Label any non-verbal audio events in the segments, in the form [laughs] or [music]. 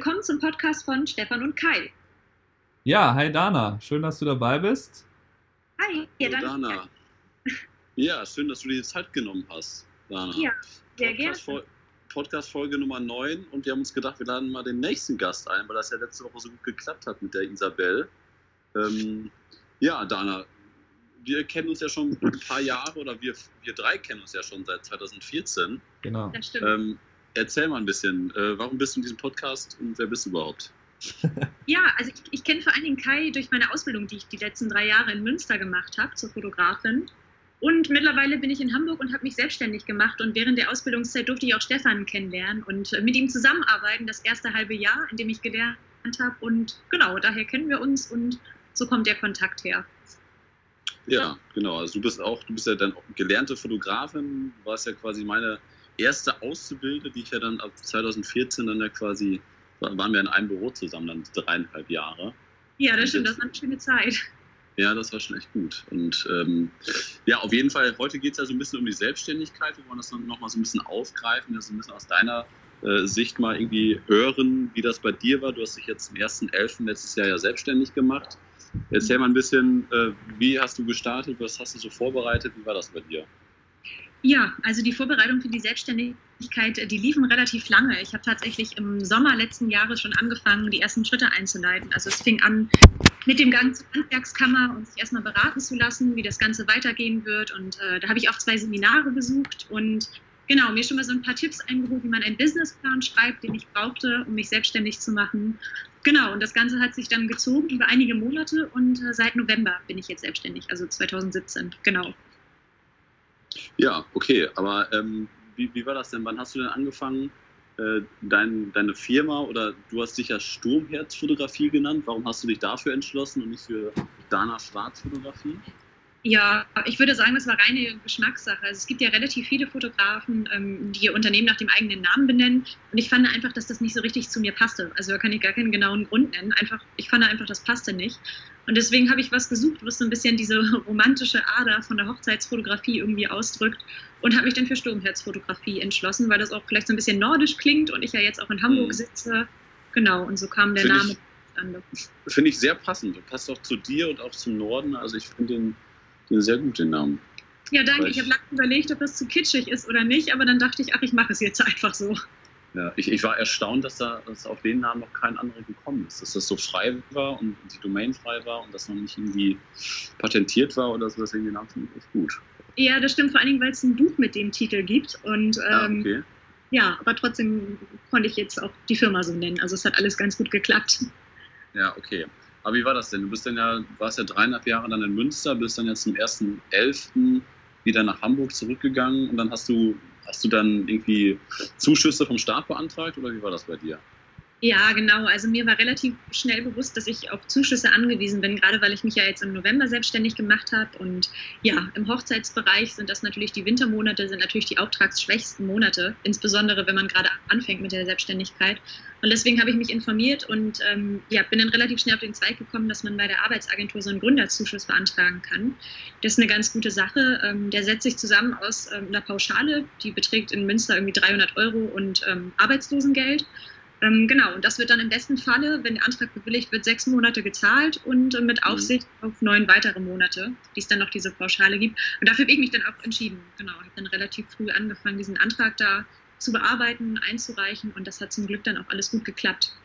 Willkommen zum Podcast von Stefan und Kai. Ja, hi Dana, schön, dass du dabei bist. Hi, ja, danke. Dana. Ja, schön, dass du dir die Zeit genommen hast, Dana. Ja, sehr Podcast gerne. Podcast-Folge Nummer 9 und wir haben uns gedacht, wir laden mal den nächsten Gast ein, weil das ja letzte Woche so gut geklappt hat mit der Isabel. Ähm, ja, Dana, wir kennen uns ja schon ein paar Jahre oder wir, wir drei kennen uns ja schon seit 2014. Genau. Das stimmt. Ähm, erzähl mal ein bisschen, äh, warum bist du in diesem Podcast und wer bist du überhaupt? [laughs] ja, also ich, ich kenne vor allen Dingen Kai durch meine Ausbildung, die ich die letzten drei Jahre in Münster gemacht habe zur Fotografin. Und mittlerweile bin ich in Hamburg und habe mich selbstständig gemacht. Und während der Ausbildungszeit durfte ich auch Stefan kennenlernen und mit ihm zusammenarbeiten, das erste halbe Jahr, in dem ich gelernt habe. Und genau, daher kennen wir uns und so kommt der Kontakt her. Ja, genau. Also du bist auch, du bist ja dann gelernte Fotografin, du warst ja quasi meine erste Auszubildende, die ich ja dann ab 2014 dann ja quasi, waren wir in einem Büro zusammen, dann dreieinhalb Jahre. Ja, das stimmt, das war eine schöne Zeit. Ja, das war schon echt gut. Und ähm, ja, auf jeden Fall, heute geht es ja so ein bisschen um die Selbstständigkeit. Wir wollen das nochmal so ein bisschen aufgreifen, das so ein bisschen aus deiner äh, Sicht mal irgendwie hören, wie das bei dir war. Du hast dich jetzt zum 1.11. letztes Jahr ja selbstständig gemacht. Erzähl mal ein bisschen, äh, wie hast du gestartet, was hast du so vorbereitet, wie war das bei dir? Ja, also die Vorbereitung für die Selbstständigkeit, die liefen relativ lange. Ich habe tatsächlich im Sommer letzten Jahres schon angefangen, die ersten Schritte einzuleiten. Also es fing an mit dem Gang zur Handwerkskammer und sich erstmal beraten zu lassen, wie das Ganze weitergehen wird. Und äh, da habe ich auch zwei Seminare besucht und genau, mir schon mal so ein paar Tipps eingeholt, wie man einen Businessplan schreibt, den ich brauchte, um mich selbstständig zu machen. Genau, und das Ganze hat sich dann gezogen über einige Monate und äh, seit November bin ich jetzt selbstständig, also 2017, genau. Ja, okay, aber ähm, wie, wie war das denn? Wann hast du denn angefangen, äh, dein, deine Firma oder du hast dich ja Sturmherzfotografie genannt? Warum hast du dich dafür entschlossen und nicht für Dana Schwarzfotografie? Ja, ich würde sagen, das war reine Geschmackssache. Also es gibt ja relativ viele Fotografen, ähm, die ihr Unternehmen nach dem eigenen Namen benennen. Und ich fand einfach, dass das nicht so richtig zu mir passte. Also da kann ich gar keinen genauen Grund nennen. Einfach, ich fand einfach, das passte nicht. Und deswegen habe ich was gesucht, was so ein bisschen diese [laughs] romantische Ader von der Hochzeitsfotografie irgendwie ausdrückt. Und habe mich dann für Sturmherzfotografie entschlossen, weil das auch vielleicht so ein bisschen nordisch klingt und ich ja jetzt auch in Hamburg mhm. sitze. Genau, und so kam der Find Name. Finde ich sehr passend. Passt auch zu dir und auch zum Norden. Also ich finde den den sehr gut, den Namen. Ja, danke. Ich, ich habe lange überlegt, ob das zu kitschig ist oder nicht, aber dann dachte ich, ach, ich mache es jetzt einfach so. Ja, ich, ich war erstaunt, dass da dass auf den Namen noch kein anderer gekommen ist. Dass das so frei war und die Domain frei war und das noch nicht irgendwie patentiert war oder so. Deswegen den Namen finde ich echt gut. Ja, das stimmt vor allen Dingen, weil es ein Buch mit dem Titel gibt. Und ah, ähm, ah, okay. ja, aber trotzdem konnte ich jetzt auch die Firma so nennen. Also es hat alles ganz gut geklappt. Ja, okay. Aber wie war das denn? Du bist dann ja, warst ja dreieinhalb Jahre dann in Münster, bist dann jetzt zum 1.11. wieder nach Hamburg zurückgegangen und dann hast du, hast du dann irgendwie Zuschüsse vom Staat beantragt oder wie war das bei dir? Ja, genau. Also mir war relativ schnell bewusst, dass ich auf Zuschüsse angewiesen bin, gerade weil ich mich ja jetzt im November selbstständig gemacht habe. Und ja, im Hochzeitsbereich sind das natürlich die Wintermonate, sind natürlich die auftragsschwächsten Monate, insbesondere wenn man gerade anfängt mit der Selbstständigkeit. Und deswegen habe ich mich informiert und ähm, ja, bin dann relativ schnell auf den Zweig gekommen, dass man bei der Arbeitsagentur so einen Gründerzuschuss beantragen kann. Das ist eine ganz gute Sache. Ähm, der setzt sich zusammen aus ähm, einer Pauschale, die beträgt in Münster irgendwie 300 Euro und ähm, Arbeitslosengeld. Ähm, genau, und das wird dann im besten Falle, wenn der Antrag bewilligt wird, sechs Monate gezahlt und äh, mit mhm. Aufsicht mhm. auf neun weitere Monate, die es dann noch diese Pauschale gibt. Und dafür habe ich mich dann auch entschieden. Genau, ich habe dann relativ früh angefangen, diesen Antrag da zu bearbeiten, einzureichen und das hat zum Glück dann auch alles gut geklappt.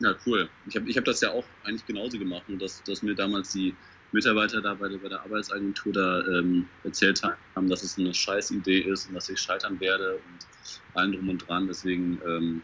Ja, cool. Ich habe ich hab das ja auch eigentlich genauso gemacht und dass, dass mir damals die Mitarbeiter da bei der, bei der Arbeitsagentur da ähm, erzählt haben, dass es eine Scheißidee ist und dass ich scheitern werde und allen drum und dran. Deswegen ähm,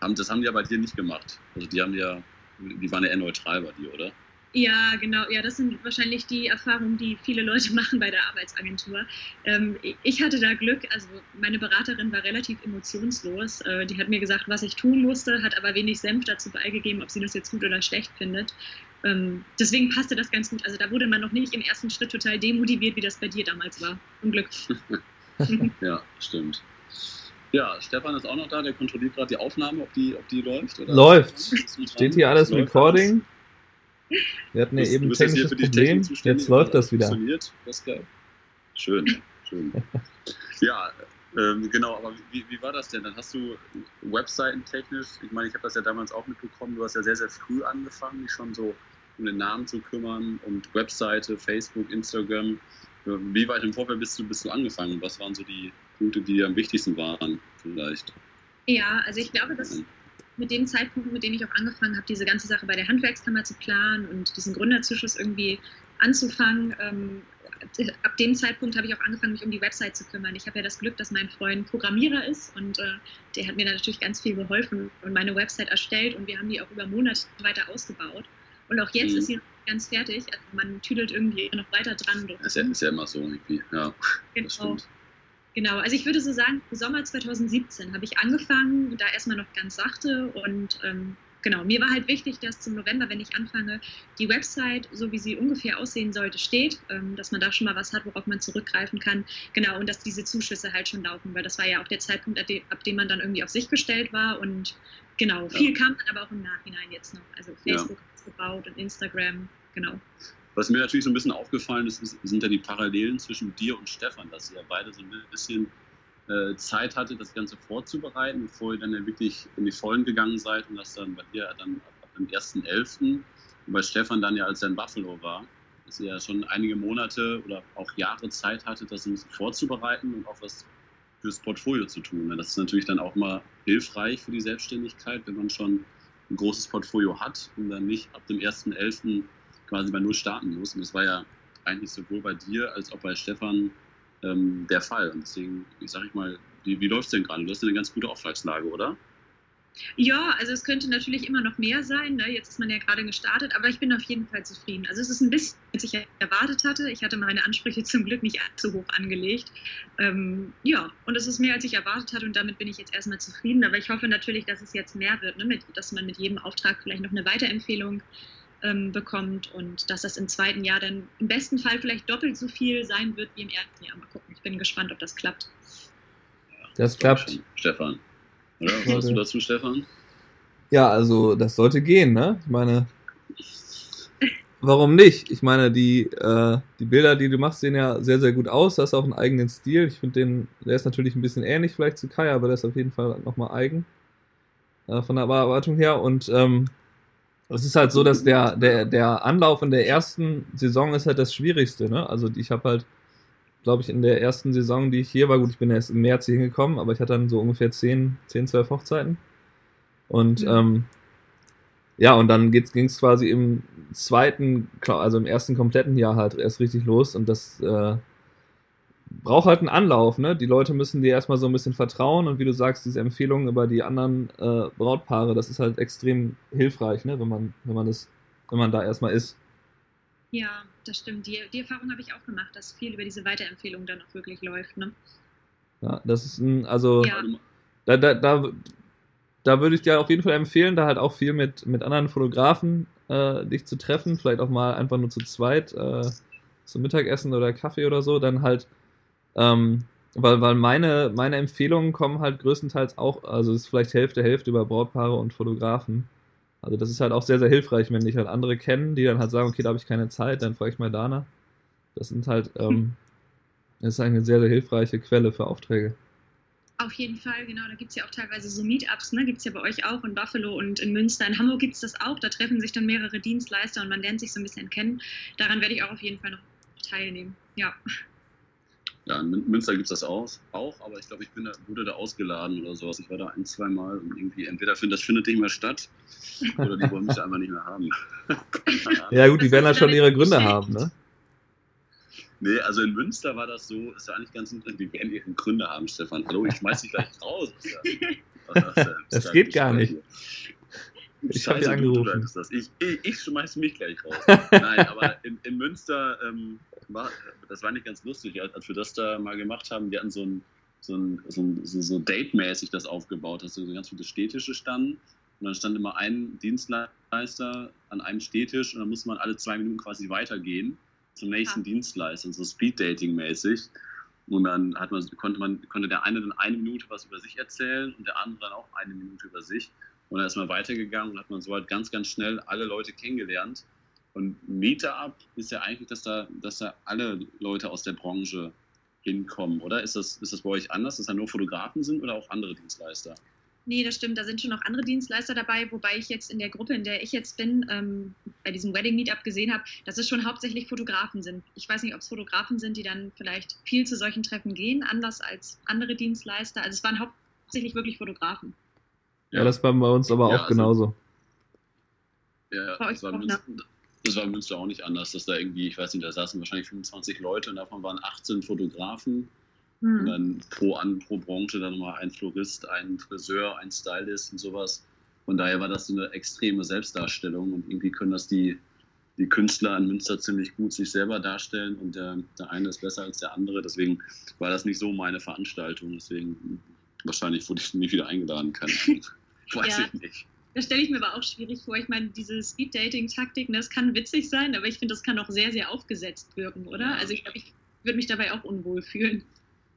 haben, das haben die ja bei dir nicht gemacht. Also die haben ja, die waren ja eher neutral bei dir, oder? Ja, genau. Ja, das sind wahrscheinlich die Erfahrungen, die viele Leute [laughs] machen bei der Arbeitsagentur. Ähm, ich hatte da Glück, also meine Beraterin war relativ emotionslos. Äh, die hat mir gesagt, was ich tun musste, hat aber wenig Senf dazu beigegeben, ob sie das jetzt gut oder schlecht findet. Ähm, deswegen passte das ganz gut. Also da wurde man noch nicht im ersten Schritt total demotiviert, wie das bei dir damals war. Zum Glück. [laughs] [laughs] ja, stimmt. Ja, Stefan ist auch noch da, der kontrolliert gerade die Aufnahme, ob die, ob die läuft. Oder? Läuft. Steht hier alles läuft Recording. Alles. Wir hatten ja eben ein technisches Problem. Jetzt läuft das wieder. Funktioniert. Das. Schön, schön. [laughs] ja, Ähm, genau, aber wie, wie war das denn? Dann hast du Webseiten technisch, ich meine, ich habe das ja damals auch mitbekommen, du hast ja sehr, sehr früh angefangen, dich schon so um den Namen zu kümmern und Webseite, Facebook, Instagram. Wie weit im Vorfeld bist du, bist du angefangen? Was waren so die Punkte, die am wichtigsten waren vielleicht? Ja, also ich glaube, dass mit dem Zeitpunkt, mit dem ich auch angefangen habe, diese ganze Sache bei der Handwerkskammer zu planen und diesen Gründerzuschuss irgendwie anzufangen, ähm, ab dem Zeitpunkt habe ich auch angefangen, mich um die Website zu kümmern. Ich habe ja das Glück, dass mein Freund Programmierer ist und äh, der hat mir da natürlich ganz viel geholfen und meine Website erstellt und wir haben die auch über Monate weiter ausgebaut. Und auch jetzt mhm. ist sie noch ganz fertig. Also man tüdelt irgendwie noch weiter dran. Das ist ja, ist ja immer so irgendwie, ja. Genau. Genau, also ich würde so sagen, im Sommer 2017 habe ich angefangen, da erstmal noch ganz sachte und ähm, genau, mir war halt wichtig, dass zum November, wenn ich anfange, die Website, so wie sie ungefähr aussehen sollte, steht, ähm, dass man da schon mal was hat, worauf man zurückgreifen kann. Genau, und dass diese Zuschüsse halt schon laufen, weil das war ja auch der Zeitpunkt, ab dem, ab dem man dann irgendwie auf sich gestellt war. Und genau, viel ja. kam dann aber auch im Nachhinein jetzt noch. Also Facebook ja. gebaut und Instagram, genau. Was mir natürlich so ein bisschen aufgefallen ist, sind ja die Parallelen zwischen dir und Stefan, dass ihr beide so ein bisschen äh, Zeit hatte, das Ganze vorzubereiten, bevor ihr dann ja wirklich in die Vollen gegangen seid und das dann bei dir dann ab, dem 1.11. und bei Stefan dann ja, als er in Buffalo war, dass ihr ja schon einige Monate oder auch Jahre Zeit hattet, das ein bisschen vorzubereiten und auch was fürs Portfolio zu tun. Das ist natürlich dann auch mal hilfreich für die Selbstständigkeit, wenn man schon ein großes Portfolio hat und dann nicht ab dem 1.11. quasi bei Null starten muss. Und das war ja eigentlich sowohl bei dir als auch bei Stefan ähm, der Fall. Und deswegen, ich sage ich mal, wie, wie läuft es denn gerade? Du hast eine ganz gute Auftragslage, oder? Ja, also es könnte natürlich immer noch mehr sein. Ne? Jetzt ist man ja gerade gestartet, aber ich bin auf jeden Fall zufrieden. Also es ist ein bisschen, als ich erwartet hatte. Ich hatte meine Ansprüche zum Glück nicht allzu hoch angelegt. Ähm, ja, und es ist mehr, als ich erwartet hatte und damit bin ich jetzt erstmal zufrieden. Aber ich hoffe natürlich, dass es jetzt mehr wird, ne? mit, dass man mit jedem Auftrag vielleicht noch eine Weiterempfehlung ähm, bekommt und dass das im zweiten Jahr dann im besten Fall vielleicht doppelt so viel sein wird wie im ersten Jahr. Mal gucken, ich bin gespannt, ob das klappt. Das klappt. Stefan. Oder? Was sagst du dazu, Stefan? Ja, also das sollte gehen, ne? Ich meine, warum nicht? Ich meine, die, äh, die Bilder, die du machst, sehen ja sehr, sehr gut aus. Du hast auch einen eigenen Stil. Ich finde den, der ist natürlich ein bisschen ähnlich vielleicht zu Kai, aber der ist auf jeden Fall nochmal eigen. Äh, von der Erwartung her. Und ähm, es ist halt so, dass der, der, der Anlauf in der ersten Saison ist halt das Schwierigste. Ne? Also ich habe halt, glaube ich, in der ersten Saison, die ich hier war, gut, ich bin erst im März hier hingekommen, aber ich hatte dann so ungefähr 10, 10 12 Hochzeiten. Und mhm. ähm, ja, und dann ging es quasi im zweiten, also im ersten kompletten Jahr halt erst richtig los und das äh, braucht halt einen Anlauf, ne? Die Leute müssen dir erstmal so ein bisschen vertrauen und wie du sagst, diese Empfehlungen über die anderen äh, Brautpaare, das ist halt extrem hilfreich, ne? Wenn man, wenn man das, wenn man da erstmal ist. Ja, das stimmt. Die, die Erfahrung habe ich auch gemacht, dass viel über diese Weiterempfehlung dann auch wirklich läuft, ne? Ja, das ist ein, also ja. da, da, da, da würde ich dir auf jeden Fall empfehlen, da halt auch viel mit, mit anderen Fotografen äh, dich zu treffen, vielleicht auch mal einfach nur zu zweit äh, zum Mittagessen oder Kaffee oder so, dann halt ähm, weil, weil meine, meine Empfehlungen kommen halt größtenteils auch, also es ist vielleicht Hälfte, Hälfte über Brautpaare und Fotografen. Also das ist halt auch sehr, sehr hilfreich, wenn dich halt andere kennen, die dann halt sagen, okay, da habe ich keine Zeit, dann frage ich mal Dana. Das sind halt, ähm, das ist eine sehr, sehr hilfreiche Quelle für Aufträge. Auf jeden Fall, genau. Da gibt es ja auch teilweise so Meetups, ne? Gibt es ja bei euch auch in Buffalo und in Münster. In Hamburg gibt es das auch. Da treffen sich dann mehrere Dienstleister und man lernt sich so ein bisschen kennen. Daran werde ich auch auf jeden Fall noch teilnehmen. Ja. Ja, in Münster gibt es das auch, auch, aber ich glaube, ich bin da, wurde da ausgeladen oder sowas. Ich war da ein, zwei Mal und irgendwie entweder findet das findet nicht mehr statt oder die wollen mich einfach nicht mehr haben. [laughs] ja gut, die werden da schon ihre Gründe haben, ne? Nee, also in Münster war das so, ist ja eigentlich ganz interessant, die werden ihre Gründe haben, Stefan. Hallo, ich schmeiß dich gleich raus. [laughs] Das, das, das, das geht gar nicht. Ich habe dich angerufen. Das. Ich, ich, ich schmeiß mich gleich raus. [laughs] Nein, aber in, in Münster ähm, war, das war nicht ganz lustig, als, wir das da mal gemacht haben. Wir hatten so ein, so ein, so, ein, so, so Date-mäßig das aufgebaut, dass so ganz viele Städtische standen. Und dann stand immer ein Dienstleister an einem Städtisch und dann musste man alle zwei Minuten quasi weitergehen zum nächsten ja. Dienstleister, so Speed-Dating-mäßig. Und dann hat man, konnte, man, konnte der eine dann eine Minute was über sich erzählen und der andere dann auch eine Minute über sich. Und dann ist man weitergegangen und hat man so halt ganz, ganz schnell alle Leute kennengelernt. Und Meetup ist ja eigentlich, dass da, dass da alle Leute aus der Branche hinkommen, oder? Ist das, ist das bei euch anders, dass da nur Fotografen sind oder auch andere Dienstleister? Nee, das stimmt. Da sind schon noch andere Dienstleister dabei, wobei ich jetzt in der Gruppe, in der ich jetzt bin, ähm, bei diesem Wedding Meetup gesehen habe, dass es schon hauptsächlich Fotografen sind. Ich weiß nicht, ob es Fotografen sind, die dann vielleicht viel zu solchen Treffen gehen, anders als andere Dienstleister. Also es waren hauptsächlich wirklich Fotografen. Ja, das war bei uns aber Ja, auch also- genauso. Ja, das war? Münster, das war Münster auch nicht anders, dass da irgendwie, ich weiß nicht, da saßen wahrscheinlich 25 Leute und davon waren 18 Fotografen und Hm. dann pro, an, pro Branche dann nochmal ein Florist, ein Friseur, ein Stylist und sowas. Von daher war das so eine extreme Selbstdarstellung und irgendwie können das die, die Künstler in Münster ziemlich gut sich selber darstellen und der, der eine ist besser als der andere. Deswegen war das nicht so meine Veranstaltung. Deswegen wahrscheinlich wurde ich nie wieder eingeladen. Keine Ahnung. Weiß Ja. ich nicht. Das stelle ich mir aber auch schwierig vor. Ich meine, diese Speed-Dating-Taktik, ne, das kann witzig sein, aber ich finde, das kann auch sehr, sehr aufgesetzt wirken, oder? Ja. Also ich glaube, ich würde mich dabei auch unwohl fühlen.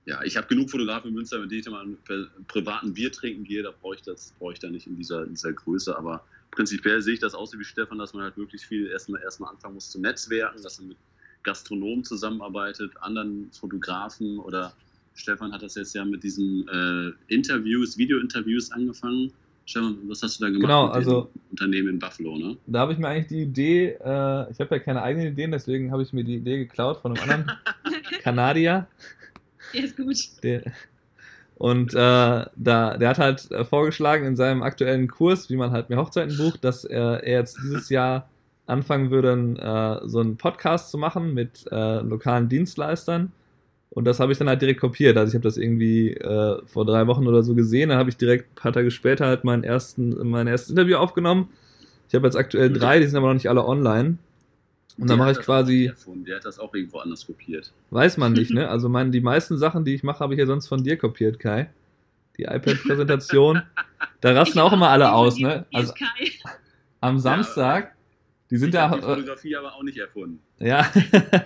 Ja, ich habe genug Fotografen in Münster, mit denen ich mal einen pri- privaten Bier trinken gehe. Da brauche ich das, brauche ich da nicht in dieser, in dieser Größe. Aber prinzipiell sehe ich das auch so wie Stefan, dass man halt wirklich viel erstmal erstmal anfangen muss zu netzwerken, dass man mit Gastronomen zusammenarbeitet, anderen Fotografen oder Stefan hat das jetzt ja mit diesen äh, Interviews, Video-Interviews angefangen. Stefan, was hast du da gemacht Genau, mit also- dem Unternehmen in Buffalo, ne? Da habe ich mir eigentlich die Idee, äh, ich habe ja keine eigenen Ideen, deswegen habe ich mir die Idee geklaut von einem anderen [laughs] Kanadier. Ja, ist gut. Der, und äh, da, der hat halt äh, vorgeschlagen in seinem aktuellen Kurs, wie man halt mehr Hochzeiten bucht, dass er, er jetzt dieses Jahr anfangen würde, äh, so einen Podcast zu machen mit äh, lokalen Dienstleistern. Und das habe ich dann halt direkt kopiert. Also ich habe das irgendwie äh, vor drei Wochen oder so gesehen. Dann habe ich direkt ein paar Tage später halt meinen ersten, mein erstes Interview aufgenommen. Ich habe jetzt aktuell drei, die sind aber noch nicht alle online. Und dann mache ich quasi. Der hat das auch irgendwo anders kopiert. weiß man nicht, [laughs] ne? Also mein, die meisten Sachen, die ich mache, habe ich ja sonst von dir kopiert, Kai. Die iPad-Präsentation. [laughs] Da rasten auch immer alle aus, ne? Also am Samstag, die sind ich ja, habe die äh, Fotografie aber auch nicht erfunden. ja. [laughs]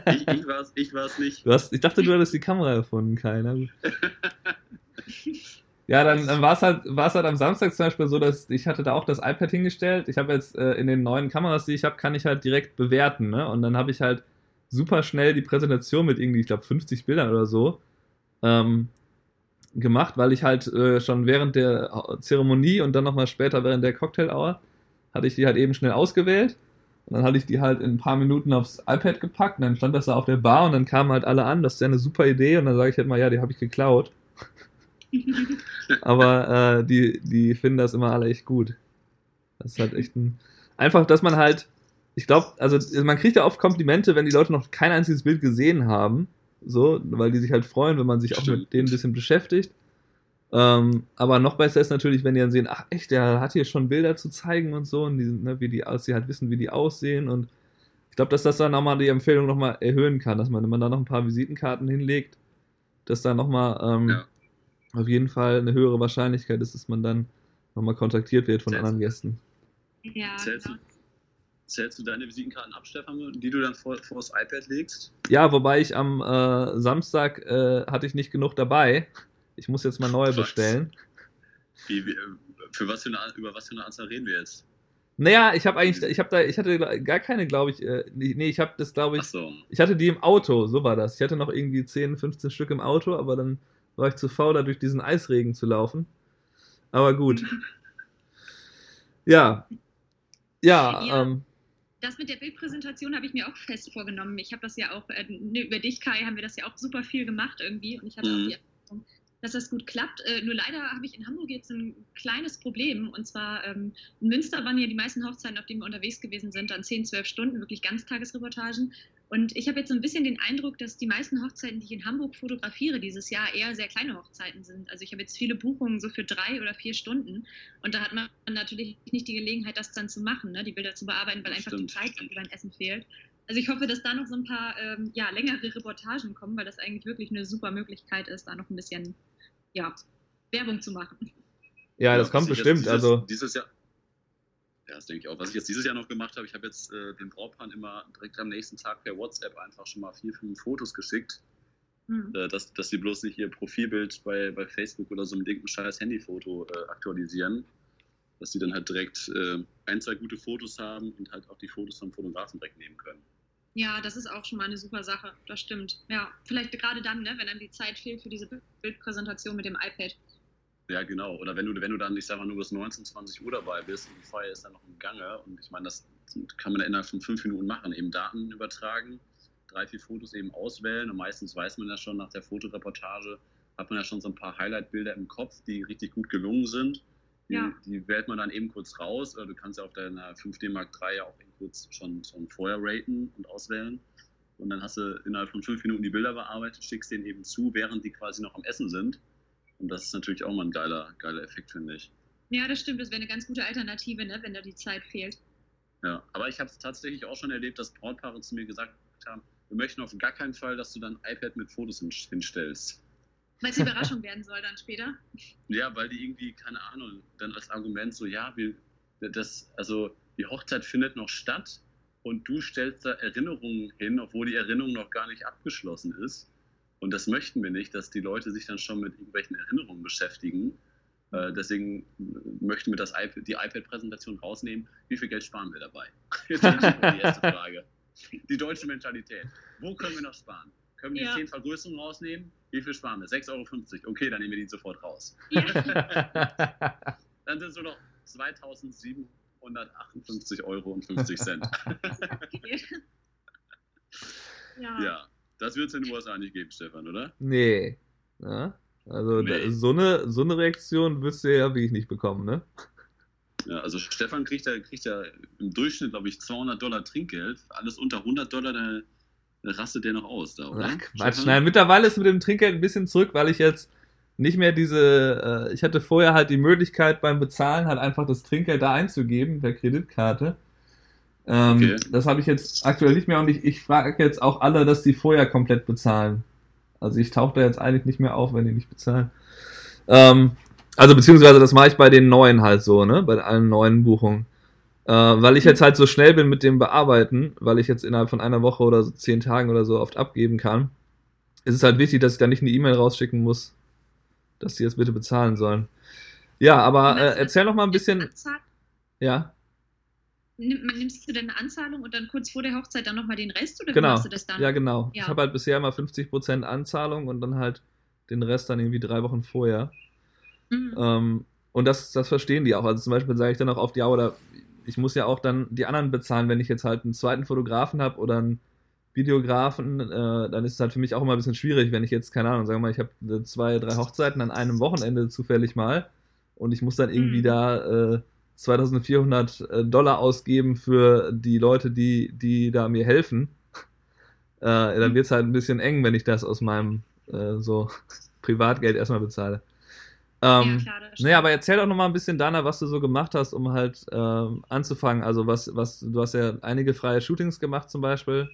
Ich, ich war es ich war's nicht. Du hast, ich dachte, du hättest die Kamera erfunden, gut. [laughs] Ja, dann, dann war es halt, war's halt am Samstag zum Beispiel so, dass ich hatte da auch das iPad hingestellt. Ich habe jetzt äh, in den neuen Kameras, die ich habe, kann ich halt direkt bewerten. Ne? Und dann habe ich halt super schnell die Präsentation mit irgendwie, ich glaube, 50 Bildern oder so ähm, gemacht, weil ich halt äh, schon während der Zeremonie und dann nochmal später während der Cocktail-Hour hatte ich die halt eben schnell ausgewählt. Und dann hatte ich die halt in ein paar Minuten aufs iPad gepackt und dann stand das da auf der Bar und dann kamen halt alle an, das ist ja eine super Idee und dann sage ich halt mal, ja, die habe ich geklaut. [laughs] Aber äh, die, die finden das immer alle echt gut. Das ist halt echt ein. Einfach, dass man halt. Ich glaube, also man kriegt ja oft Komplimente, wenn die Leute noch kein einziges Bild gesehen haben. So, weil die sich halt freuen, wenn man sich auch mit denen ein bisschen beschäftigt. Ähm, aber noch besser ist natürlich, wenn die dann sehen, ach echt, der hat hier schon Bilder zu zeigen und so, und die, sind, ne, wie die, dass sie halt wissen, wie die aussehen. Und ich glaube, dass das dann nochmal die Empfehlung nochmal erhöhen kann, dass man, wenn man da noch ein paar Visitenkarten hinlegt, dass da nochmal ähm, Ja. auf jeden Fall eine höhere Wahrscheinlichkeit ist, dass man dann nochmal kontaktiert wird von Sehr anderen Gästen. Ja, Zählst du, genau. zählst du deine Visitenkarten ab, Stefan, die du dann vor, vor das iPad legst? Ja, wobei ich am äh, Samstag äh, hatte ich nicht genug dabei. Ich muss jetzt mal neue bestellen. Wie, wie, für was für eine, über was für eine Anzahl reden wir jetzt? Naja, ich habe eigentlich, ich habe da, ich hatte gar keine, glaube ich, äh, nee, ich habe das, glaube ich, Achso. ich hatte die im Auto, so war das. Ich hatte noch irgendwie 10, 15 Stück im Auto, aber dann war ich zu faul, da durch diesen Eisregen zu laufen. Aber gut. [laughs] Ja. Ja, Ja. ähm, Das mit der Bildpräsentation habe ich mir auch fest vorgenommen. Ich habe das ja auch, äh, ne, über dich, Kai, haben wir das ja auch super viel gemacht irgendwie. Und ich hatte Mhm. auch die Erfahrung, dass das gut klappt. Äh, nur leider habe ich in Hamburg jetzt ein kleines Problem. Und zwar ähm, in Münster waren ja die meisten Hochzeiten, auf denen wir unterwegs gewesen sind, dann 10, 12 Stunden, wirklich Ganztagesreportagen. Und ich habe jetzt so ein bisschen den Eindruck, dass die meisten Hochzeiten, die ich in Hamburg fotografiere dieses Jahr, eher sehr kleine Hochzeiten sind. Also ich habe jetzt viele Buchungen so für drei oder vier Stunden. Und da hat man natürlich nicht die Gelegenheit, das dann zu machen, ne? die Bilder zu bearbeiten, weil Das einfach die stimmt. Zeit beim Essen fehlt. Also ich hoffe, dass da noch so ein paar ähm, ja, längere Reportagen kommen, weil das eigentlich wirklich eine super Möglichkeit ist, da noch ein bisschen ja, Werbung zu machen. ja, das was kommt bestimmt. Dieses, also, Dieses Jahr. Ja, das denke ich auch. Was ich jetzt dieses Jahr noch gemacht habe, ich habe jetzt äh, dem Brautpaar immer direkt am nächsten Tag per WhatsApp einfach schon mal vier, fünf Fotos geschickt, Hm. äh, dass, dass die bloß nicht ihr Profilbild bei, bei Facebook oder so einem dicken scheiß Handyfoto äh, aktualisieren. Dass die dann halt direkt äh, ein, zwei gute Fotos haben und halt auch die Fotos vom Fotografen direkt nehmen können. Ja, das ist auch schon mal eine super Sache, das stimmt. Ja, vielleicht gerade dann, ne, wenn dann die Zeit fehlt für diese Bildpräsentation mit dem iPad. Ja, genau. Oder wenn du, wenn du dann, ich sag mal, nur bis 19, 20 Uhr dabei bist und die Feier ist dann noch im Gange und ich meine, das kann man innerhalb von fünf Minuten machen, eben Daten übertragen, drei, vier Fotos eben auswählen und meistens weiß man ja schon nach der Fotoreportage, hat man ja schon so ein paar Highlight-Bilder im Kopf, die richtig gut gelungen sind. Die, ja. die wählt man dann eben kurz raus. Oder du kannst ja auf deiner 5D Mark III ja auch eben kurz schon, schon vorher raten und auswählen. Und dann hast du innerhalb von fünf Minuten die Bilder bearbeitet, schickst denen eben zu, während die quasi noch am Essen sind. Und das ist natürlich auch mal ein geiler, geiler Effekt, finde ich. Ja, das stimmt. Das wäre eine ganz gute Alternative, ne, wenn da die Zeit fehlt. Ja, aber ich habe es tatsächlich auch schon erlebt, dass Brautpaare zu mir gesagt haben, wir möchten auf gar keinen Fall, dass du dein iPad mit Fotos hinstellst. Weil es Überraschung werden soll dann später. [laughs] Ja, weil die irgendwie, keine Ahnung, dann als Argument so, ja, wir, das, also die Hochzeit findet noch statt und du stellst da Erinnerungen hin, obwohl die Erinnerung noch gar nicht abgeschlossen ist. Und das möchten wir nicht, dass die Leute sich dann schon mit irgendwelchen Erinnerungen beschäftigen. Äh, deswegen möchten wir das iPad, die iPad-Präsentation rausnehmen. Wie viel Geld sparen wir dabei? [laughs] Jetzt die erste Frage. Die deutsche Mentalität. Wo können wir noch sparen? Können wir ja. die 10 Vergrößerungen rausnehmen? Wie viel sparen wir? 6,50 Euro. Okay, dann nehmen wir die sofort raus. Ja. [laughs] dann sind es nur noch 2758 Euro und 50 Cent. okay. ja. ja. Das wird es in den USA nicht geben, Stefan, oder? Nee. Ja? Also nee. so, eine, so eine Reaktion wirst du ja wirklich nicht bekommen, ne? Ja, also Stefan kriegt ja, kriegt ja im Durchschnitt, glaube ich, 200 Dollar Trinkgeld. Alles unter 100 Dollar, da rastet der noch aus da, oder? Ach, Quatsch, nein, mittlerweile ist mit dem Trinkgeld ein bisschen zurück, weil ich jetzt nicht mehr diese, äh, ich hatte vorher halt die Möglichkeit beim Bezahlen halt einfach das Trinkgeld da einzugeben per Kreditkarte. Ähm, okay. Das habe ich jetzt aktuell nicht mehr und ich, ich frage jetzt auch alle, dass die vorher komplett bezahlen. Also ich tauche da jetzt eigentlich nicht mehr auf, wenn die nicht bezahlen. Ähm, also beziehungsweise das mache ich bei den neuen halt so, ne? Bei allen neuen Buchungen. Äh, weil ich jetzt halt so schnell bin mit dem Bearbeiten, weil ich jetzt innerhalb von einer Woche oder so zehn Tagen oder so oft abgeben kann, ist es halt wichtig, dass ich da nicht eine E-Mail rausschicken muss, dass die jetzt bitte bezahlen sollen. Ja, aber äh, erzähl noch mal ein bisschen. Ja nimmst du denn eine Anzahlung und dann kurz vor der Hochzeit dann nochmal den Rest oder genau. machst du das dann? Ja, genau. Ja. Ich habe halt bisher immer 50% Anzahlung und dann halt den Rest dann irgendwie drei Wochen vorher. Mhm. Ähm, und das, das verstehen die auch. Also zum Beispiel sage ich dann auch auf die oder ich muss ja auch dann die anderen bezahlen, wenn ich jetzt halt einen zweiten Fotografen habe oder einen Videografen, äh, dann ist es halt für mich auch immer ein bisschen schwierig, wenn ich jetzt, keine Ahnung, sagen wir mal, ich habe zwei, drei Hochzeiten an einem Wochenende zufällig mal und ich muss dann irgendwie mhm. da äh, 2400 äh, Dollar ausgeben für die Leute, die, die da mir helfen, [laughs] äh, dann wird es halt ein bisschen eng, wenn ich das aus meinem äh, so [laughs] Privatgeld erstmal bezahle. Ähm, ja, klar, naja, aber erzähl doch nochmal ein bisschen, Dana, was du so gemacht hast, um halt ähm, anzufangen. Also was, was, du hast ja einige freie Shootings gemacht zum Beispiel.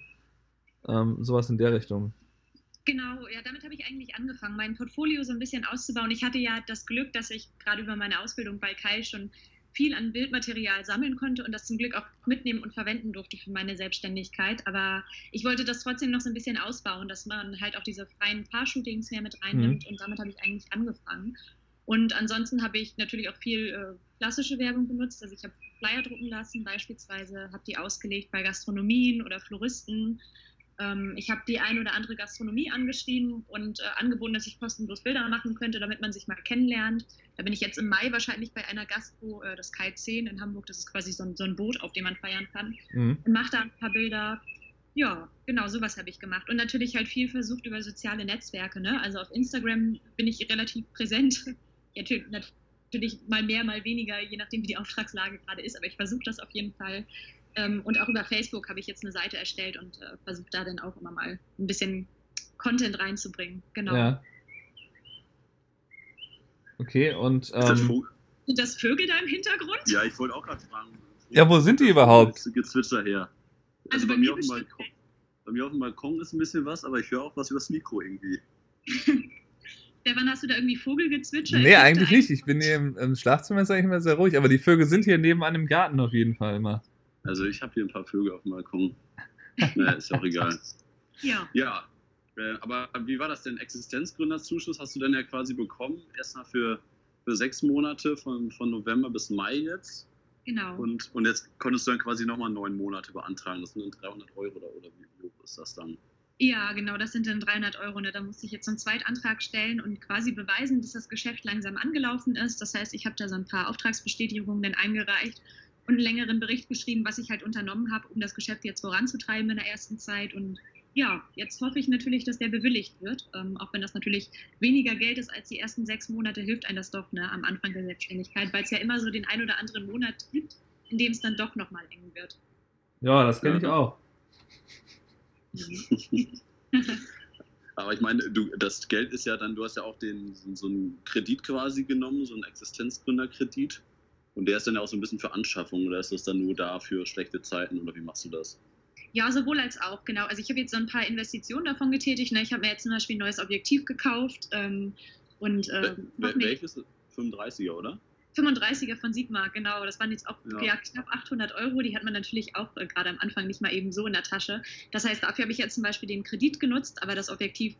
Ähm, sowas in der Richtung. Genau, ja, damit habe ich eigentlich angefangen, mein Portfolio so ein bisschen auszubauen. Ich hatte ja das Glück, dass ich gerade über meine Ausbildung bei Kai schon viel an Bildmaterial sammeln konnte und das zum Glück auch mitnehmen und verwenden durfte für meine Selbstständigkeit. Aber ich wollte das trotzdem noch so ein bisschen ausbauen, dass man halt auch diese freien Paar-Shootings mehr mit reinnimmt mhm. und damit habe ich eigentlich angefangen. Und ansonsten habe ich natürlich auch viel äh, klassische Werbung benutzt. Also ich habe Flyer drucken lassen, beispielsweise habe die ausgelegt bei Gastronomien oder Floristen ähm, ich habe die ein oder andere Gastronomie angeschrieben und äh, angeboten, dass ich kostenlos Bilder machen könnte, damit man sich mal kennenlernt. Da bin ich jetzt im Mai wahrscheinlich bei einer Gastro, äh, das Kai 10 in Hamburg. Das ist quasi so ein, so ein Boot, auf dem man feiern kann. Mhm. Und mache da ein paar Bilder. Ja, genau, sowas habe ich gemacht. Und natürlich halt viel versucht über soziale Netzwerke. Ne? Also auf Instagram bin ich relativ präsent. Natürlich mal mehr, mal weniger, je nachdem, wie die Auftragslage gerade ist. Aber ich versuche das auf jeden Fall. Ähm, und auch über Facebook habe ich jetzt eine Seite erstellt und äh, versuche da dann auch immer mal ein bisschen Content reinzubringen. Genau. Ja. Okay, und. Ähm, sind das Vögel da im Hintergrund? Ja, ich wollte auch gerade fragen. Ja, wo sind die überhaupt? Gezwitscher her. Also, also bei, bei, mir auf dem bei mir auf dem Balkon ist ein bisschen was, aber ich höre auch was übers Mikro irgendwie. [laughs] Stefan, hast du da irgendwie Vogelgezwitscher? Nee, eigentlich nicht. Ich bin hier im, im Schlafzimmer ist eigentlich immer sehr ruhig, aber die Vögel sind hier nebenan im Garten auf jeden Fall immer. Also ich habe hier ein paar Vögel auf dem Balkon. naja, ist auch egal. [laughs] Ja. Ja. Äh, aber wie war das denn? Existenzgründerzuschuss hast du denn ja quasi bekommen? Erstmal für, für sechs Monate von, von November bis Mai jetzt. Genau. Und, und jetzt konntest du dann quasi nochmal neun Monate beantragen. Das sind dann 300 Euro oder, oder wie hoch ist das dann? Ja, genau, das sind dann 300 Euro. Ne? Da musste ich jetzt so einen Zweitantrag stellen und quasi beweisen, dass das Geschäft langsam angelaufen ist. Das heißt, ich habe da so ein paar Auftragsbestätigungen dann eingereicht und einen längeren Bericht geschrieben, was ich halt unternommen habe, um das Geschäft jetzt voranzutreiben in der ersten Zeit. Und ja, jetzt hoffe ich natürlich, dass der bewilligt wird. Ähm, auch wenn das natürlich weniger Geld ist als die ersten sechs Monate, hilft einem das doch ne, am Anfang der Selbstständigkeit, weil es ja immer so den ein oder anderen Monat gibt, in dem es dann doch nochmal eng wird. Ja, das kenne ich auch. [laughs] Aber ich meine, du, das Geld ist ja dann, du hast ja auch den, so einen Kredit quasi genommen, so einen Existenzgründerkredit. Und der ist dann ja auch so ein bisschen für Anschaffung oder ist das dann nur da für schlechte Zeiten oder wie machst du das? Ja, sowohl als auch, genau. Also ich habe jetzt so ein paar Investitionen davon getätigt. Ne? Ich habe mir jetzt zum Beispiel ein neues Objektiv gekauft. Ähm, und, äh, Wel welches? 35er, oder? 35er von Sigma, genau. Das waren jetzt auch ja. Ja, knapp 800 Euro. Die hat man natürlich auch äh, gerade am Anfang nicht mal eben so in der Tasche. Das heißt, dafür habe ich jetzt zum Beispiel den Kredit genutzt, aber das Objektiv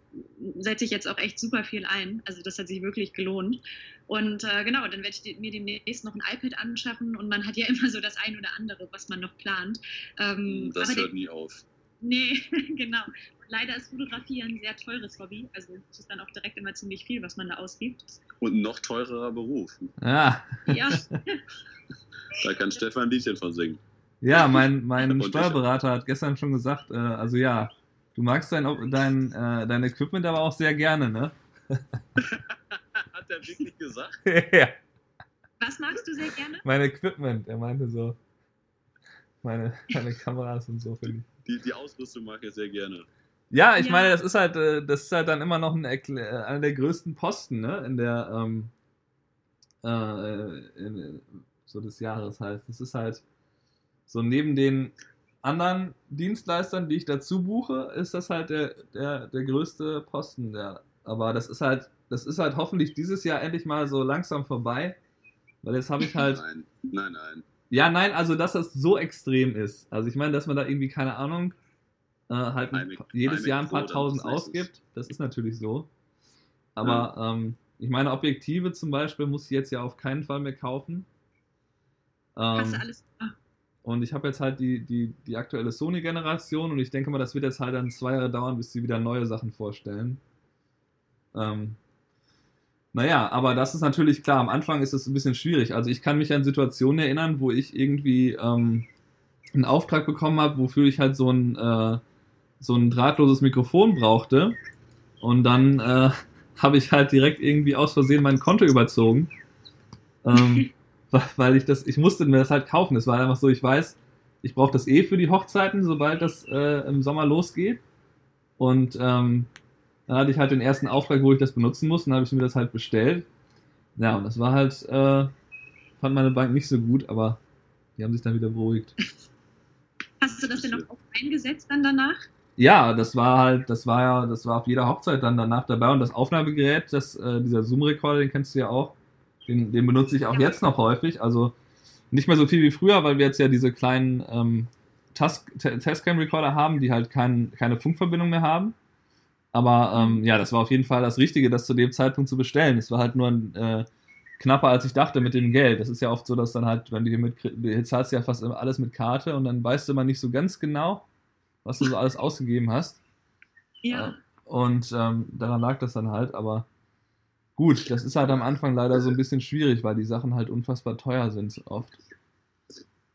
setze ich jetzt auch echt super viel ein. Also das hat sich wirklich gelohnt. Und äh, genau, dann werde ich mir demnächst noch ein iPad anschaffen und man hat ja [laughs] immer so das ein oder andere, was man noch plant. Ähm, das hört nie auf. Nee, [laughs] genau. Leider ist Fotografie ein sehr teures Hobby. Also es ist dann auch direkt immer ziemlich viel, was man da ausgibt. Und ein noch teurerer Beruf. Ja. Ja. [laughs] da kann Stefan ein Liedchen von singen. Ja, mein, mein Steuerberater hat gestern schon gesagt, äh, also ja, du magst dein, dein, äh, dein Equipment aber auch sehr gerne, ne? [laughs] hat er wirklich gesagt? [laughs] ja. Was magst du sehr gerne? Mein Equipment, er meinte so. Meine, meine Kameras und so, finde ich. Die, die Ausrüstung mag er sehr gerne. Ja, ich ja. meine, das ist halt, äh, das ist halt dann immer noch ein, äh, einer der größten Posten, ne, in der, ähm, äh, in, so des Jahres halt. Das ist halt so neben den anderen Dienstleistern, die ich dazu buche, ist das halt der, der, der größte Posten. Der, aber das ist halt, das ist halt hoffentlich dieses Jahr endlich mal so langsam vorbei, weil jetzt habe ich halt. Nein, nein, nein. Ja, nein, also dass das so extrem ist. Also ich meine, dass man da irgendwie, keine Ahnung, äh, halt ein, jedes Jahr ein paar tausend ausgibt. Das ist natürlich so. Aber ja. ähm, ich meine, Objektive zum Beispiel muss ich jetzt ja auf keinen Fall mehr kaufen. Ähm, Hast du alles? Ah. Und ich habe jetzt halt die, die, die aktuelle Sony-Generation und ich denke mal, das wird jetzt halt dann zwei Jahre dauern, bis sie wieder neue Sachen vorstellen. Ähm, naja, aber das ist natürlich klar, am Anfang ist es ein bisschen schwierig. Also ich kann mich an Situationen erinnern, wo ich irgendwie ähm, einen Auftrag bekommen habe, wofür ich halt so ein äh, so ein drahtloses Mikrofon brauchte. Und dann äh, [laughs] habe ich halt direkt irgendwie aus Versehen mein Konto überzogen. Ähm, [laughs] weil ich das, ich musste mir das halt kaufen. Es war einfach so, ich weiß, ich brauche das eh für die Hochzeiten, sobald das äh, im Sommer losgeht. Und ähm, dann hatte ich halt den ersten Auftrag, wo ich das benutzen muss, und dann habe ich mir das halt bestellt. Ja, und das war halt, äh, fand meine Bank nicht so gut, aber die haben sich dann wieder beruhigt. Hast du das denn auch eingesetzt dann danach? Ja, das war halt, das war ja, das war auf jeder Hochzeit dann danach dabei und das Aufnahmegerät, das, äh, dieser Zoom-Recorder, den kennst du ja auch, den, den benutze ich auch ja. jetzt noch häufig, also nicht mehr so viel wie früher, weil wir jetzt ja diese kleinen ähm, Testcam-Recorder haben, die halt kein, keine Funkverbindung mehr haben. Aber ähm, ja, das war auf jeden Fall das Richtige, das zu dem Zeitpunkt zu bestellen. Es war halt nur ein, äh, knapper, als ich dachte mit dem Geld. Das ist ja oft so, dass dann halt, wenn du hier mit, du zahlst ja fast alles mit Karte und dann weißt du immer nicht so ganz genau, was du so alles ausgegeben hast. Ja. Äh, und ähm, daran lag das dann halt, aber gut, das ist halt am Anfang leider so ein bisschen schwierig, weil die Sachen halt unfassbar teuer sind oft.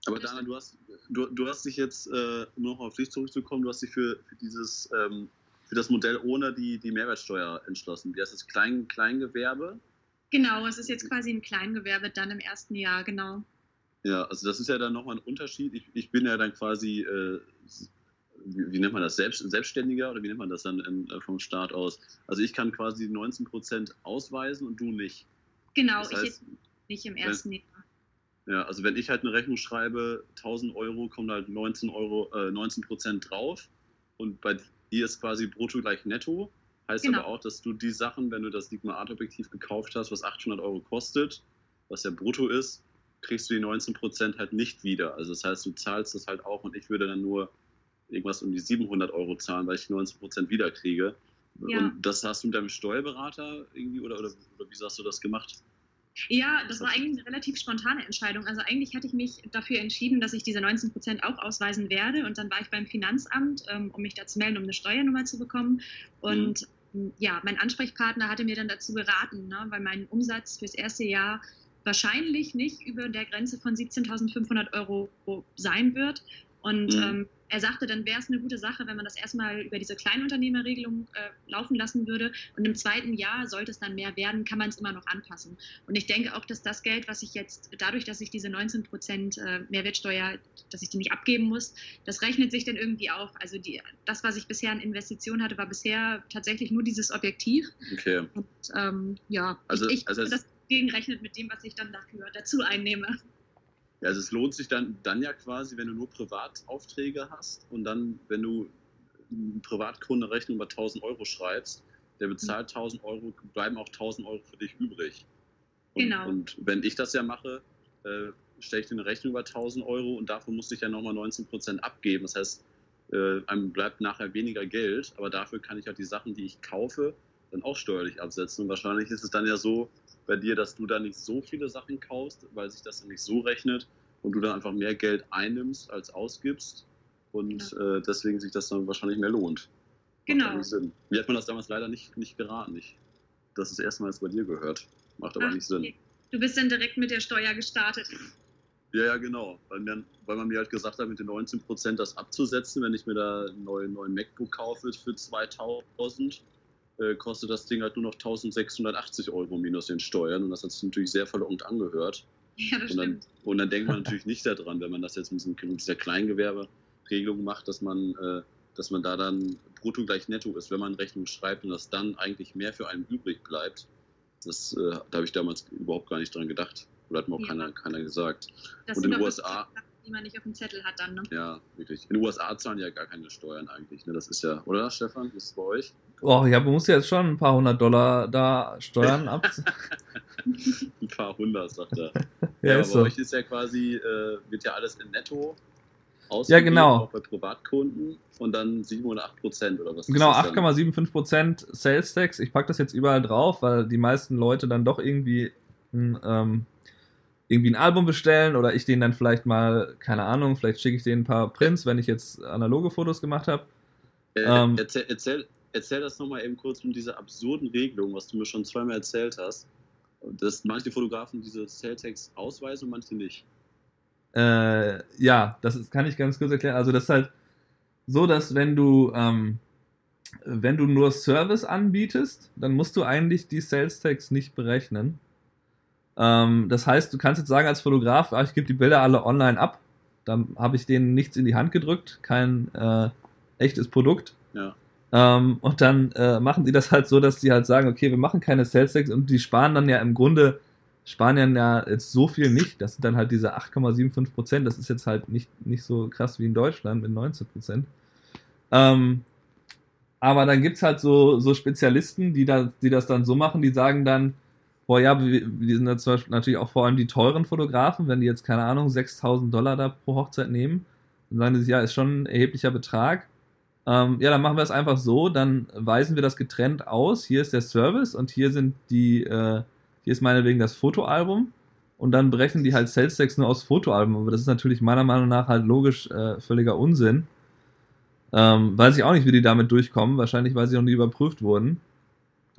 Aber Dana, du hast, du, du hast dich jetzt, äh, um noch auf dich zurückzukommen, du hast dich für, für dieses, ähm, für das Modell ohne die, die Mehrwertsteuer entschlossen. Wie heißt das? Klein, Kleingewerbe? Genau, es ist jetzt quasi ein Kleingewerbe dann im ersten Jahr, genau. Ja, also das ist ja dann nochmal ein Unterschied. Ich, ich bin ja dann quasi äh, wie, wie, nennt man das, Selbst, Selbstständiger oder wie nennt man das dann in, äh, vom Staat aus? Also ich kann quasi 19 Prozent ausweisen und du nicht. Genau, das heißt, ich jetzt nicht im ersten Jahr. Ja, also wenn ich halt eine Rechnung schreibe, 1000 Euro, kommt halt 19 Euro, äh, 19 Prozent drauf und bei dir ist quasi brutto gleich netto. Heißt genau. aber auch, dass du die Sachen, wenn du das Sigma Art Objektiv gekauft hast, was 800 Euro kostet, was ja brutto ist, kriegst du die 19 Prozent halt nicht wieder. Also das heißt, du zahlst das halt auch und ich würde dann nur irgendwas um die 700 Euro zahlen, weil ich 90 Prozent wiederkriege. Ja. Und das hast du mit deinem Steuerberater irgendwie oder, oder, oder wie hast du das gemacht? Ja, das war eigentlich eine relativ spontane Entscheidung. Also eigentlich hatte ich mich dafür entschieden, dass ich diese 19 Prozent auch ausweisen werde. Und dann war ich beim Finanzamt, ähm, um mich da zu melden, um eine Steuernummer zu bekommen. Und mhm. ja, mein Ansprechpartner hatte mir dann dazu geraten, ne, weil mein Umsatz fürs erste Jahr wahrscheinlich nicht über der Grenze von 17.500 Euro sein wird. Und mhm. ähm, er sagte, dann wäre es eine gute Sache, wenn man das erstmal über diese Kleinunternehmerregelung äh, laufen lassen würde. Und im zweiten Jahr, sollte es dann mehr werden, kann man es immer noch anpassen. Und ich denke auch, dass das Geld, was ich jetzt, dadurch, dass ich diese 19 Prozent äh, Mehrwertsteuer, dass ich die nicht abgeben muss, das rechnet sich dann irgendwie auch. Also die, das, was ich bisher an Investitionen hatte, war bisher tatsächlich nur dieses Objektiv. Okay. Und ähm, ja, also, ich, ich also das gegenrechnet mit dem, was ich dann dafür dazu einnehme. Ja, also es lohnt sich dann, dann ja quasi, wenn du nur Privataufträge hast und dann, wenn du einen Privatkunden eine Rechnung über 1000 Euro schreibst, der bezahlt 1000 Euro, bleiben auch 1000 Euro für dich übrig. Und, genau. Und wenn ich das ja mache, äh, stelle ich dir eine Rechnung über 1000 Euro und davon muss ich ja nochmal 19 Prozent abgeben. Das heißt, äh, einem bleibt nachher weniger Geld, aber dafür kann ich halt die Sachen, die ich kaufe, dann auch steuerlich absetzen. Und wahrscheinlich ist es dann ja so, bei dir, dass du da nicht so viele Sachen kaufst, weil sich das dann nicht so rechnet und du dann einfach mehr Geld einnimmst als ausgibst und ja. äh, deswegen sich das dann wahrscheinlich mehr lohnt. Genau. Mir hat man das damals leider nicht, nicht geraten. Ich, das ist erstmals bei dir gehört. Macht aber Ach, nicht Sinn. Du bist dann direkt mit der Steuer gestartet. Ja, ja, genau. Weil, mir, weil man mir halt gesagt hat, mit den 19 Prozent das abzusetzen, wenn ich mir da einen neuen, neuen MacBook kaufe für 2000, äh, kostet das Ding halt nur noch 1680 Euro minus den Steuern und das hat sich natürlich sehr verlockend angehört. Ja, das und dann, stimmt. Und dann denkt man [laughs] natürlich nicht daran, wenn man das jetzt mit, dieser Kleingewerberegelung macht, dass man, äh, dass man da dann brutto gleich netto ist, wenn man Rechnung schreibt und dass dann eigentlich mehr für einen übrig bleibt. Das, äh, da habe ich damals überhaupt gar nicht dran gedacht. Oder hat mir auch ja. keiner, keiner gesagt. Das und in den USA. Das die man nicht auf dem Zettel hat dann. Ne? Ja, wirklich. In den USA zahlen ja gar keine Steuern eigentlich. Ne? Das ist ja, oder Stefan? Ist es bei euch? Oh, ja, man muss jetzt schon ein paar hundert Dollar da Steuern ab. [laughs] ein paar hundert, sagt er. [laughs] ja, ja ist aber so. euch ist ja quasi, äh, wird ja alles in Netto ja, genau. auch bei Privatkunden und dann 7 oder 8 Prozent oder was? Genau, 8,75 Prozent Sales Tax. Ich packe das jetzt überall drauf, weil die meisten Leute dann doch irgendwie ähm, irgendwie ein Album bestellen oder ich denen dann vielleicht mal, keine Ahnung, vielleicht schicke ich denen ein paar Prints, wenn ich jetzt analoge Fotos gemacht habe. Äh, ähm, erzähl, erzähl, erzähl das nochmal eben kurz um diese absurden Regelungen, was du mir schon zweimal erzählt hast. Dass manche Fotografen diese Celltext ausweisen und manche nicht. Äh, ja, das ist, kann ich ganz kurz erklären. Also das ist halt so, dass wenn du ähm, wenn du nur Service anbietest, dann musst du eigentlich die Sales Tax nicht berechnen. Ähm, das heißt, du kannst jetzt sagen als Fotograf, ah, ich gebe die Bilder alle online ab. Dann habe ich denen nichts in die Hand gedrückt, kein äh, echtes Produkt. Ja. Ähm, und dann äh, machen die das halt so, dass die halt sagen, okay, wir machen keine Sales Tax und die sparen dann ja im Grunde, sparen ja jetzt so viel nicht. Das sind dann halt diese 8,75 Prozent. Das ist jetzt halt nicht, nicht so krass wie in Deutschland mit 19 Prozent. Ähm, aber dann gibt es halt so, so Spezialisten, die, da, die das dann so machen, die sagen dann, boah, ja, wir, wir sind da zum Beispiel natürlich auch vor allem die teuren Fotografen, wenn die jetzt, keine Ahnung, 6000 Dollar da pro Hochzeit nehmen, dann sagen die sich, ja, ist schon ein erheblicher Betrag. Ähm, ja, dann machen wir es einfach so, dann weisen wir das getrennt aus. Hier ist der Service und hier sind die, äh, hier ist meinetwegen das Fotoalbum und dann berechnen die halt Sales Tax nur aus Fotoalbum. Aber das ist natürlich meiner Meinung nach halt logisch äh, völliger Unsinn. Ähm, weiß ich auch nicht, wie die damit durchkommen. Wahrscheinlich, weil sie noch nie überprüft wurden.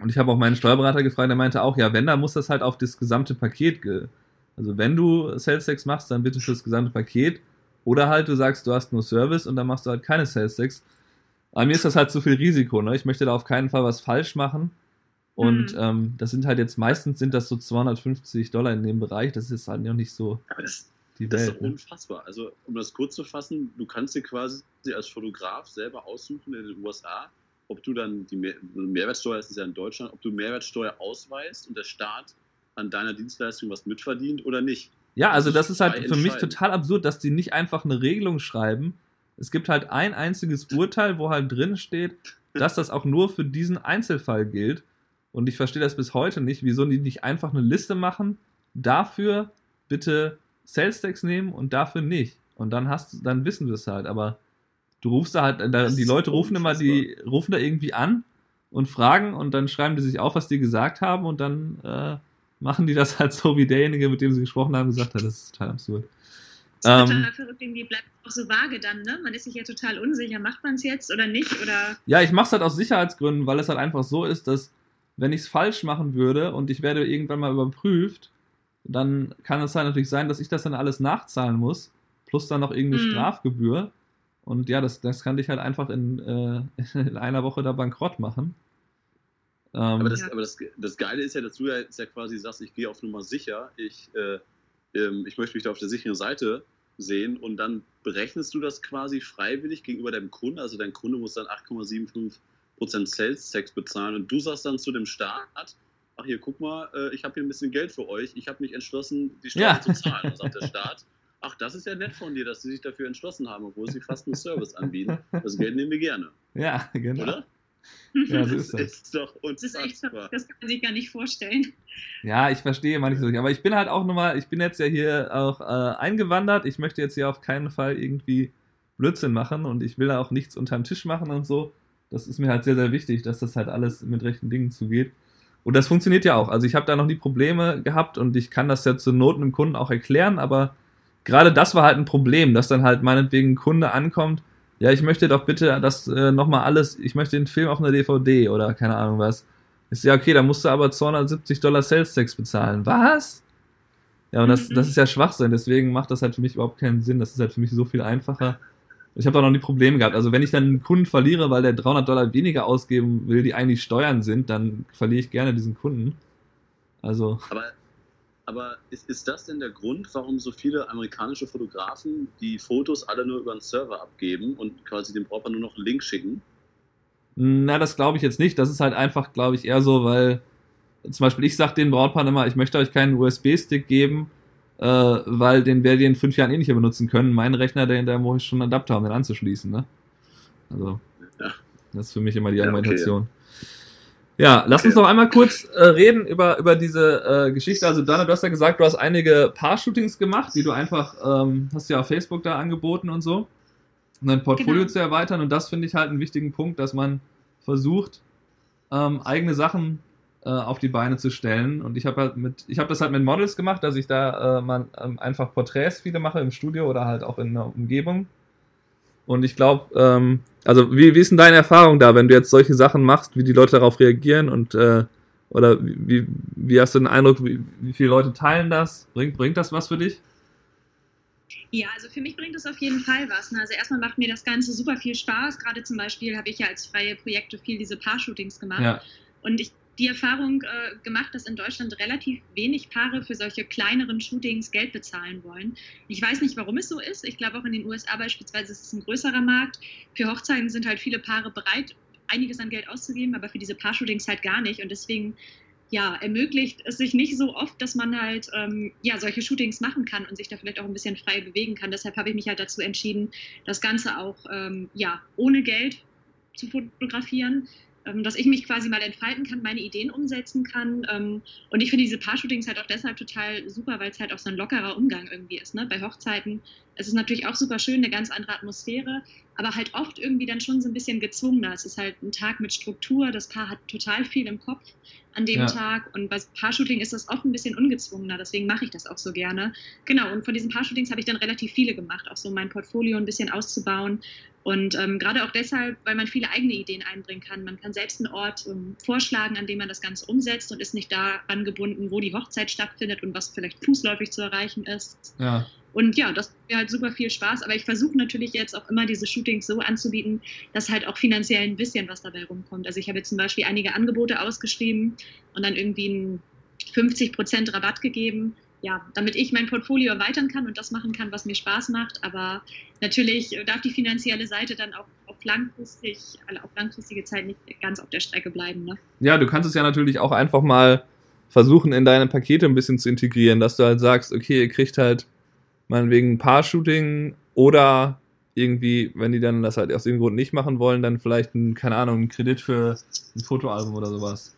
Und ich habe auch meinen Steuerberater gefragt, der meinte auch, ja, wenn, dann muss das halt auf das gesamte Paket, also wenn du Sales Tax machst, dann bitte für das gesamte Paket. Oder halt du sagst, du hast nur Service und dann machst du halt keine Sales Tax. Aber mir ist das halt zu viel Risiko, ne? Ich möchte da auf keinen Fall was falsch machen. Und mhm. ähm, das sind halt jetzt meistens sind das so 250 Dollar in dem Bereich. Das ist halt noch nicht so Aber das, die das Welt. ist doch ne? unfassbar. Also, um das kurz zu fassen, du kannst dir quasi als Fotograf selber aussuchen in den USA, ob du dann die Mehr Mehrwertsteuer, das ist ja in Deutschland, ob du Mehrwertsteuer ausweist und der Staat an deiner Dienstleistung was mitverdient oder nicht. Ja, also das ist halt für mich total absurd, dass die nicht einfach eine Regelung schreiben. Es gibt halt ein einziges Urteil, wo halt drin steht, dass das auch nur für diesen Einzelfall gilt. Und ich verstehe das bis heute nicht, wieso die nicht einfach eine Liste machen, dafür bitte Sales Tax nehmen und dafür nicht. Und dann hast dann wissen wir es halt, aber Du rufst da halt, da, die Leute rufen immer, die rufen da irgendwie an und fragen und dann schreiben die sich auf, was die gesagt haben und dann äh, machen die das halt so, wie derjenige, mit dem sie gesprochen haben, gesagt hat. Das ist total absurd. Das ist ähm, total verrückt, irgendwie bleibt auch so vage dann, ne? Man ist sich ja total unsicher, macht man es jetzt oder nicht? Oder? Ja, ich mache es halt aus Sicherheitsgründen, weil es halt einfach so ist, dass wenn ich es falsch machen würde und ich werde irgendwann mal überprüft, dann kann es halt natürlich sein, dass ich das dann alles nachzahlen muss, plus dann noch irgendeine mhm. Strafgebühr. Und ja, das, das kann dich halt einfach in, äh, [laughs] in einer Woche da bankrott machen. Ähm, aber das, aber das, das Geile ist ja, dass du ja, ja quasi sagst, ich gehe auf Nummer sicher, ich, äh, ähm, ich möchte mich da auf der sicheren Seite sehen und dann berechnest du das quasi freiwillig gegenüber deinem Kunden. Also dein Kunde muss dann 8,75% Sales Tax bezahlen und du sagst dann zu dem Staat, ach hier, guck mal, äh, ich habe hier ein bisschen Geld für euch, ich habe mich entschlossen, die Steuern ja. zu zahlen. Sagt der [laughs] Staat, ach, das ist ja nett von dir, dass sie sich dafür entschlossen haben, obwohl sie fast einen Service anbieten. Das Geld nehmen wir gerne. Ja, genau. Oder? Ja, so ist das. Ist doch das ist echt das kann man sich gar nicht vorstellen. Ja, ich verstehe manchmal, aber ich bin halt auch nochmal, ich bin jetzt ja hier auch äh, eingewandert. Ich möchte jetzt hier auf keinen Fall irgendwie Blödsinn machen und ich will auch nichts unterm Tisch machen und so. Das ist mir halt sehr, sehr wichtig, dass das halt alles mit rechten Dingen zugeht. Und das funktioniert ja auch. Also ich habe da noch nie Probleme gehabt und ich kann das ja zur Not einem Kunden auch erklären, aber gerade das war halt ein Problem, dass dann halt meinetwegen ein Kunde ankommt, ja, ich möchte doch bitte das äh, nochmal alles, ich möchte den Film auf einer DVD oder keine Ahnung was. Ist ja okay, da musst du aber 270 Dollar Sales Tax bezahlen. Was? Ja, und das, das ist ja Schwachsinn, deswegen macht das halt für mich überhaupt keinen Sinn. Das ist halt für mich so viel einfacher. Ich habe da noch nie Probleme gehabt. Also wenn ich dann einen Kunden verliere, weil der 300 Dollar weniger ausgeben will, die eigentlich Steuern sind, dann verliere ich gerne diesen Kunden. Also. Aber aber ist, ist das denn der Grund, warum so viele amerikanische Fotografen die Fotos alle nur über einen Server abgeben und quasi dem Brautpaar nur noch einen Link schicken? Na, das glaube ich jetzt nicht. Das ist halt einfach, glaube ich, eher so, weil zum Beispiel ich sage den Brautpaaren immer, ich möchte euch keinen USB-Stick geben, äh, weil den werdet ihr in fünf Jahren eh nicht mehr benutzen können. Mein Rechner, der, der muss schon einen Adapter, um den anzuschließen. Ne? Also, ja. das ist für mich immer die Argumentation. Ja, okay. Ja, lass uns noch einmal kurz äh, reden über, über diese äh, Geschichte. Also Dana, du hast ja gesagt, du hast einige Paar-Shootings gemacht, die du einfach, ähm, hast ja auf Facebook da angeboten und so, um dein Portfolio genau. zu erweitern. Und das finde ich halt einen wichtigen Punkt, dass man versucht, ähm, eigene Sachen äh, auf die Beine zu stellen. Und ich habe halt mit, ich habe das halt mit Models gemacht, dass ich da äh, man, ähm, einfach Porträts viele mache im Studio oder halt auch in der Umgebung. Und ich glaube, ähm, also wie, wie ist denn deine Erfahrung da, wenn du jetzt solche Sachen machst, wie die Leute darauf reagieren und äh, oder wie, wie hast du den Eindruck, wie, wie viele Leute teilen das? Bringt, bringt das was für dich? Ja, also für mich bringt das auf jeden Fall was. Ne? Also erstmal macht mir das Ganze super viel Spaß. Gerade zum Beispiel habe ich ja als freie Projekte viel diese Paar-Shootings gemacht. Ja. Und ich die Erfahrung äh, gemacht, dass in Deutschland relativ wenig Paare für solche kleineren Shootings Geld bezahlen wollen. Ich weiß nicht, warum es so ist. Ich glaube auch in den USA beispielsweise ist es ein größerer Markt. Für Hochzeiten sind halt viele Paare bereit, einiges an Geld auszugeben, aber für diese Paar-Shootings halt gar nicht. Und deswegen ja, ermöglicht es sich nicht so oft, dass man halt ähm, ja, solche Shootings machen kann und sich da vielleicht auch ein bisschen frei bewegen kann. Deshalb habe ich mich halt dazu entschieden, das Ganze auch ähm, ja, ohne Geld zu fotografieren, dass ich mich quasi mal entfalten kann, meine Ideen umsetzen kann. Ähm, und ich finde diese Paar-Shootings halt auch deshalb total super, weil es halt auch so ein lockerer Umgang irgendwie ist. Ne? Bei Hochzeiten es ist natürlich auch super schön, eine ganz andere Atmosphäre, aber halt oft irgendwie dann schon so ein bisschen gezwungener. Es ist halt ein Tag mit Struktur, das Paar hat total viel im Kopf an dem ja. Tag und bei Paar-Shooting ist das oft ein bisschen ungezwungener, deswegen mache ich das auch so gerne. Genau, und von diesen Paar-Shootings habe ich dann relativ viele gemacht, auch so mein Portfolio ein bisschen auszubauen und ähm, gerade auch deshalb, weil man viele eigene Ideen einbringen kann. Man kann selbst einen Ort ähm, vorschlagen, an dem man das Ganze umsetzt und ist nicht daran gebunden, wo die Hochzeit stattfindet und was vielleicht fußläufig zu erreichen ist. Ja. Und ja, das macht mir halt super viel Spaß. Aber ich versuche natürlich jetzt auch immer diese Shootings so anzubieten, dass halt auch finanziell ein bisschen was dabei rumkommt. Also ich habe jetzt zum Beispiel einige Angebote ausgeschrieben und dann irgendwie einen 50% Rabatt gegeben ja, damit ich mein Portfolio erweitern kann und das machen kann, was mir Spaß macht. Aber natürlich darf die finanzielle Seite dann auch auf, langfristig, auf langfristige Zeit nicht ganz auf der Strecke bleiben. Ne? Ja, du kannst es ja natürlich auch einfach mal versuchen, in deine Pakete ein bisschen zu integrieren, dass du halt sagst, okay, ihr kriegt halt meinetwegen ein Paar-Shooting oder irgendwie, wenn die dann das halt aus dem Grund nicht machen wollen, dann vielleicht ein, keine Ahnung, einen Kredit für ein Fotoalbum oder sowas.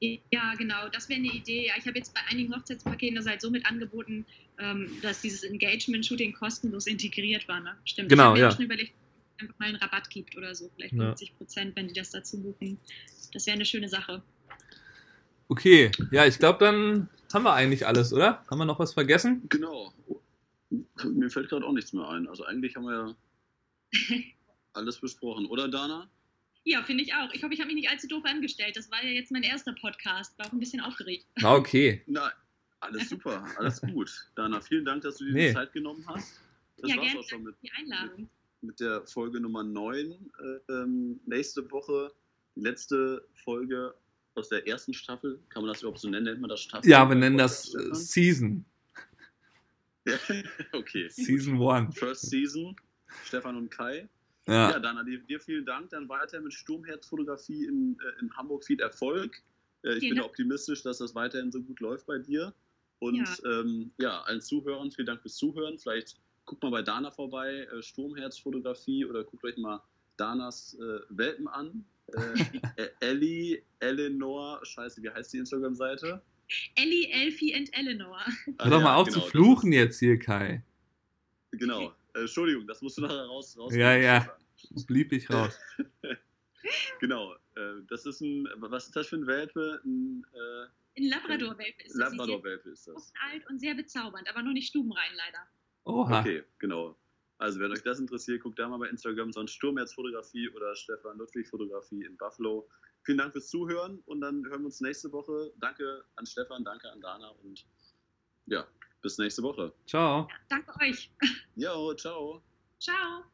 Ja, genau, das wäre eine Idee. ich habe jetzt bei einigen Hochzeitspaketen das halt so mit angeboten, ähm, dass dieses Engagement-Shooting kostenlos integriert war. Ne? Stimmt. Genau, ich ja. mir schon überlegt, einfach mal einen Rabatt gibt oder so, vielleicht 50 Prozent, ja. wenn die das dazu buchen. Das wäre eine schöne Sache. Okay, ja, ich glaube, dann haben wir eigentlich alles, oder? Haben wir noch was vergessen? Genau. Mir fällt gerade auch nichts mehr ein. Also eigentlich haben wir ja [laughs] alles besprochen, oder Dana? Ja, finde ich auch. Ich hoffe, ich habe mich nicht allzu doof angestellt. Das war ja jetzt mein erster Podcast. War auch ein bisschen aufgeregt. Na, okay. Na, alles super, alles gut. Dana, vielen Dank, dass du dir nee. die Zeit genommen hast. Das ja, war's auch schon mit, die Einladung. Mit, mit, der Folge Nummer 9. Äh, ähm, nächste Woche die letzte Folge aus der ersten Staffel. Kann man das überhaupt so nennen? Nennt man das Staffel? Ja, wir nennen das äh, Season. Ja, [laughs] okay. Season 1. First Season. Stefan und Kai. Ja, ja Dana, dir, dir, vielen Dank. Dann weiter mit Sturmherzfotografie in, äh, in Hamburg viel Erfolg. Äh, ich vielen bin Dank. optimistisch, dass das weiterhin so gut läuft bei dir. Und ja. Ähm, ja, allen Zuhörern vielen Dank fürs Zuhören. Vielleicht guckt mal bei Dana vorbei, äh, Sturmherzfotografie oder guckt euch mal Danas äh, Welpen an. Äh, [laughs] Ellie, Eleanor, scheiße, wie heißt die Instagram-Seite? Ellie, Elfie and Eleanor. [laughs] Hör doch mal auf genau, zu fluchen jetzt hier, Kai. Genau. Äh, Entschuldigung, das musst du nachher raus. raus ja, ja. Blieb ich raus. [laughs] genau. Äh, das ist ein, was ist das für ein Welpe? Ein, äh, ein Labrador-Welpe ist das. Labrador-Welpe ist das. alt und sehr bezaubernd, aber noch nicht stubenrein leider. Oha. Okay, genau. Also, wenn euch das interessiert, guckt da mal bei Instagram, sonst Sturmherzfotografie oder Stefan Ludwig Fotografie in Buffalo. Vielen Dank fürs Zuhören und dann hören wir uns nächste Woche. Danke an Stefan, danke an Dana und ja, bis nächste Woche. Ciao. Ja, danke euch. Jo, ciao. Ciao.